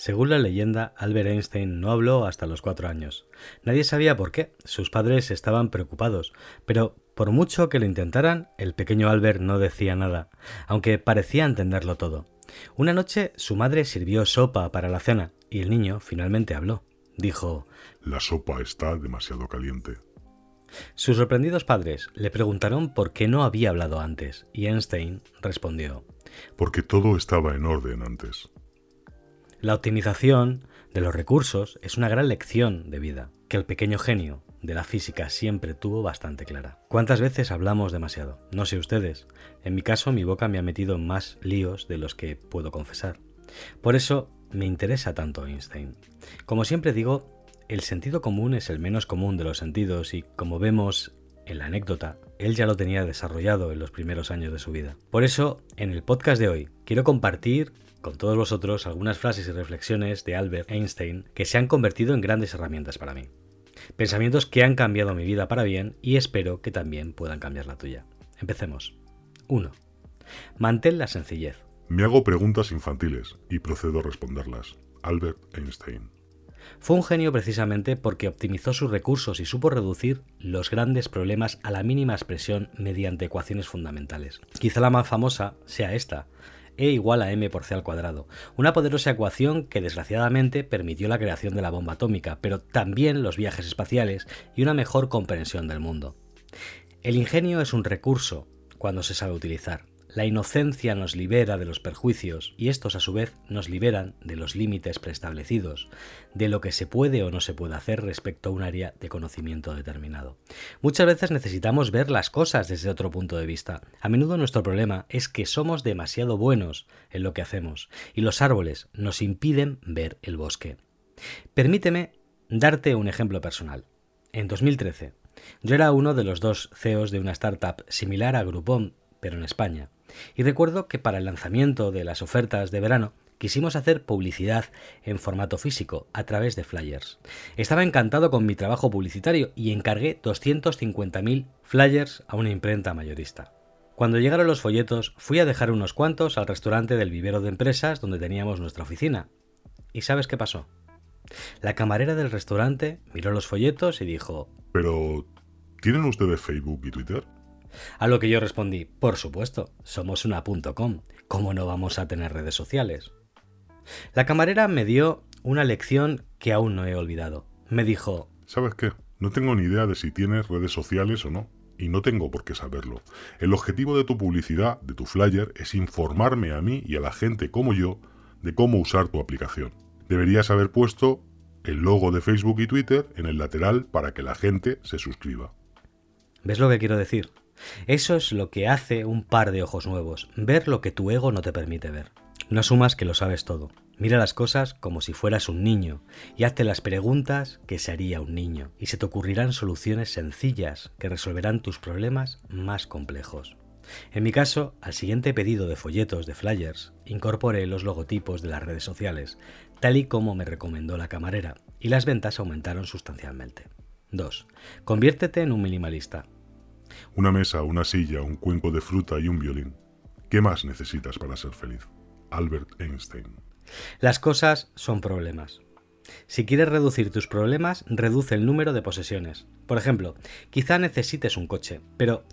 Según la leyenda, Albert Einstein no habló hasta los cuatro años. Nadie sabía por qué, sus padres estaban preocupados, pero por mucho que lo intentaran, el pequeño Albert no decía nada, aunque parecía entenderlo todo. Una noche su madre sirvió sopa para la cena y el niño finalmente habló. Dijo La sopa está demasiado caliente. Sus sorprendidos padres le preguntaron por qué no había hablado antes, y Einstein respondió Porque todo estaba en orden antes. La optimización de los recursos es una gran lección de vida, que el pequeño genio de la física siempre tuvo bastante clara. ¿Cuántas veces hablamos demasiado? No sé ustedes. En mi caso, mi boca me ha metido más líos de los que puedo confesar. Por eso me interesa tanto Einstein. Como siempre digo, el sentido común es el menos común de los sentidos y, como vemos en la anécdota, él ya lo tenía desarrollado en los primeros años de su vida. Por eso, en el podcast de hoy, quiero compartir con todos vosotros algunas frases y reflexiones de Albert Einstein que se han convertido en grandes herramientas para mí. Pensamientos que han cambiado mi vida para bien y espero que también puedan cambiar la tuya. Empecemos. 1. Mantén la sencillez. Me hago preguntas infantiles y procedo a responderlas. Albert Einstein. Fue un genio precisamente porque optimizó sus recursos y supo reducir los grandes problemas a la mínima expresión mediante ecuaciones fundamentales. Quizá la más famosa sea esta, E igual a m por c al cuadrado, una poderosa ecuación que desgraciadamente permitió la creación de la bomba atómica, pero también los viajes espaciales y una mejor comprensión del mundo. El ingenio es un recurso cuando se sabe utilizar. La inocencia nos libera de los perjuicios y estos a su vez nos liberan de los límites preestablecidos, de lo que se puede o no se puede hacer respecto a un área de conocimiento determinado. Muchas veces necesitamos ver las cosas desde otro punto de vista. A menudo nuestro problema es que somos demasiado buenos en lo que hacemos y los árboles nos impiden ver el bosque. Permíteme darte un ejemplo personal. En 2013, yo era uno de los dos CEOs de una startup similar a Groupon, pero en España. Y recuerdo que para el lanzamiento de las ofertas de verano quisimos hacer publicidad en formato físico a través de flyers. Estaba encantado con mi trabajo publicitario y encargué 250.000 flyers a una imprenta mayorista. Cuando llegaron los folletos, fui a dejar unos cuantos al restaurante del vivero de empresas donde teníamos nuestra oficina. ¿Y sabes qué pasó? La camarera del restaurante miró los folletos y dijo Pero, ¿tienen ustedes Facebook y Twitter? A lo que yo respondí, por supuesto, somos una .com, ¿cómo no vamos a tener redes sociales? La camarera me dio una lección que aún no he olvidado. Me dijo, ¿sabes qué? No tengo ni idea de si tienes redes sociales o no. Y no tengo por qué saberlo. El objetivo de tu publicidad, de tu flyer, es informarme a mí y a la gente como yo de cómo usar tu aplicación. Deberías haber puesto el logo de Facebook y Twitter en el lateral para que la gente se suscriba. ¿Ves lo que quiero decir? Eso es lo que hace un par de ojos nuevos, ver lo que tu ego no te permite ver. No asumas que lo sabes todo. Mira las cosas como si fueras un niño y hazte las preguntas que se haría un niño y se te ocurrirán soluciones sencillas que resolverán tus problemas más complejos. En mi caso, al siguiente pedido de folletos de flyers, incorporé los logotipos de las redes sociales, tal y como me recomendó la camarera, y las ventas aumentaron sustancialmente. 2. Conviértete en un minimalista. Una mesa, una silla, un cuenco de fruta y un violín. ¿Qué más necesitas para ser feliz? Albert Einstein. Las cosas son problemas. Si quieres reducir tus problemas, reduce el número de posesiones. Por ejemplo, quizá necesites un coche, pero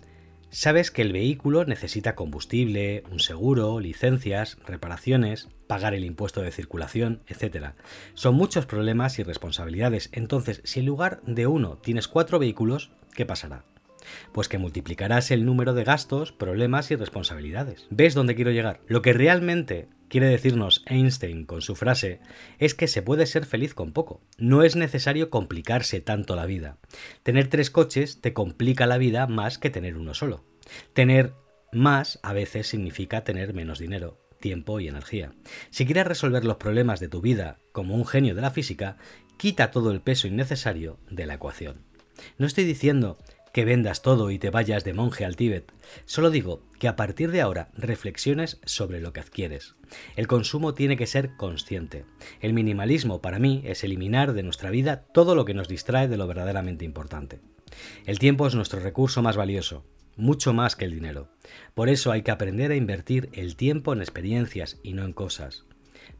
sabes que el vehículo necesita combustible, un seguro, licencias, reparaciones, pagar el impuesto de circulación, etc. Son muchos problemas y responsabilidades. Entonces, si en lugar de uno tienes cuatro vehículos, ¿qué pasará? Pues que multiplicarás el número de gastos, problemas y responsabilidades. ¿Ves dónde quiero llegar? Lo que realmente quiere decirnos Einstein con su frase es que se puede ser feliz con poco. No es necesario complicarse tanto la vida. Tener tres coches te complica la vida más que tener uno solo. Tener más a veces significa tener menos dinero, tiempo y energía. Si quieres resolver los problemas de tu vida como un genio de la física, quita todo el peso innecesario de la ecuación. No estoy diciendo que vendas todo y te vayas de monje al Tíbet. Solo digo que a partir de ahora reflexiones sobre lo que adquieres. El consumo tiene que ser consciente. El minimalismo para mí es eliminar de nuestra vida todo lo que nos distrae de lo verdaderamente importante. El tiempo es nuestro recurso más valioso, mucho más que el dinero. Por eso hay que aprender a invertir el tiempo en experiencias y no en cosas.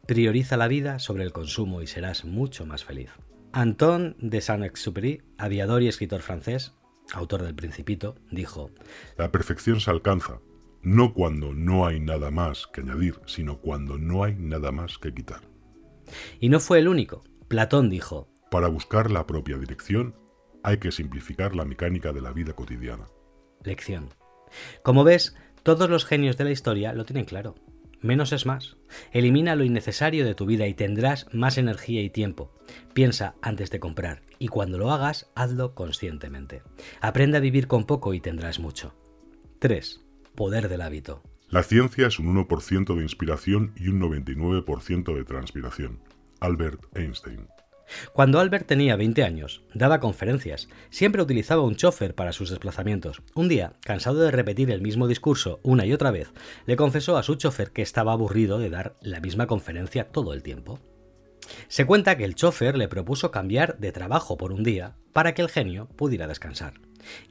Prioriza la vida sobre el consumo y serás mucho más feliz. Anton de Saint-Exupéry, aviador y escritor francés, autor del Principito, dijo: La perfección se alcanza no cuando no hay nada más que añadir, sino cuando no hay nada más que quitar. Y no fue el único. Platón dijo: Para buscar la propia dirección hay que simplificar la mecánica de la vida cotidiana. Lección. Como ves, todos los genios de la historia lo tienen claro. Menos es más. Elimina lo innecesario de tu vida y tendrás más energía y tiempo. Piensa antes de comprar y cuando lo hagas, hazlo conscientemente. Aprende a vivir con poco y tendrás mucho. 3. Poder del hábito. La ciencia es un 1% de inspiración y un 99% de transpiración. Albert Einstein. Cuando Albert tenía 20 años, daba conferencias. Siempre utilizaba un chofer para sus desplazamientos. Un día, cansado de repetir el mismo discurso una y otra vez, le confesó a su chofer que estaba aburrido de dar la misma conferencia todo el tiempo. Se cuenta que el chofer le propuso cambiar de trabajo por un día para que el genio pudiera descansar.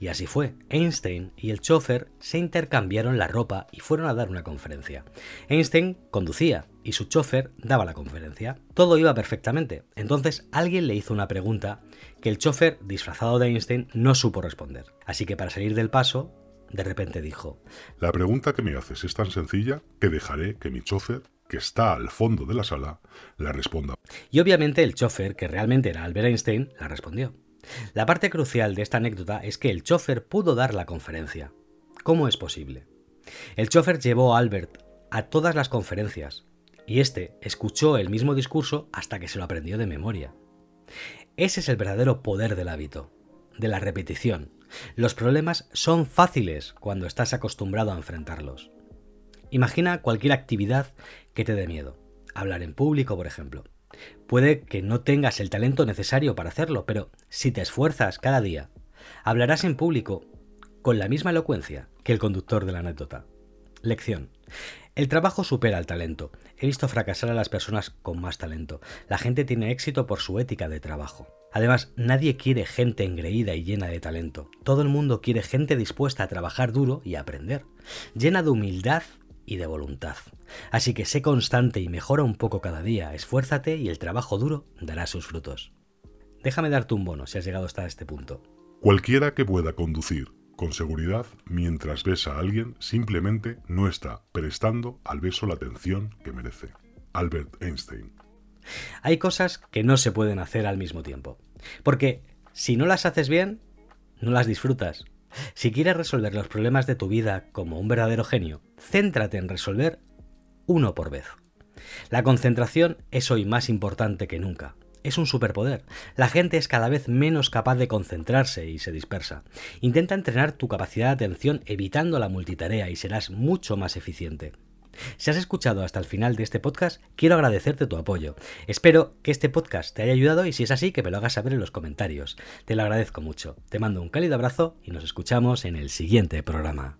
Y así fue. Einstein y el chofer se intercambiaron la ropa y fueron a dar una conferencia. Einstein conducía y su chofer daba la conferencia. Todo iba perfectamente. Entonces alguien le hizo una pregunta que el chofer, disfrazado de Einstein, no supo responder. Así que para salir del paso, de repente dijo, La pregunta que me haces es tan sencilla que dejaré que mi chofer que está al fondo de la sala, la responda. Y obviamente el chofer, que realmente era Albert Einstein, la respondió. La parte crucial de esta anécdota es que el chofer pudo dar la conferencia. ¿Cómo es posible? El chofer llevó a Albert a todas las conferencias y este escuchó el mismo discurso hasta que se lo aprendió de memoria. Ese es el verdadero poder del hábito, de la repetición. Los problemas son fáciles cuando estás acostumbrado a enfrentarlos. Imagina cualquier actividad que te dé miedo. Hablar en público, por ejemplo. Puede que no tengas el talento necesario para hacerlo, pero si te esfuerzas cada día, hablarás en público con la misma elocuencia que el conductor de la anécdota. Lección. El trabajo supera al talento. He visto fracasar a las personas con más talento. La gente tiene éxito por su ética de trabajo. Además, nadie quiere gente engreída y llena de talento. Todo el mundo quiere gente dispuesta a trabajar duro y a aprender, llena de humildad y de voluntad. Así que sé constante y mejora un poco cada día, esfuérzate y el trabajo duro dará sus frutos. Déjame darte un bono si has llegado hasta este punto. Cualquiera que pueda conducir con seguridad mientras besa a alguien simplemente no está prestando al beso la atención que merece. Albert Einstein. Hay cosas que no se pueden hacer al mismo tiempo. Porque si no las haces bien, no las disfrutas. Si quieres resolver los problemas de tu vida como un verdadero genio, céntrate en resolver uno por vez. La concentración es hoy más importante que nunca. Es un superpoder. La gente es cada vez menos capaz de concentrarse y se dispersa. Intenta entrenar tu capacidad de atención evitando la multitarea y serás mucho más eficiente. Si has escuchado hasta el final de este podcast, quiero agradecerte tu apoyo. Espero que este podcast te haya ayudado y si es así, que me lo hagas saber en los comentarios. Te lo agradezco mucho. Te mando un cálido abrazo y nos escuchamos en el siguiente programa.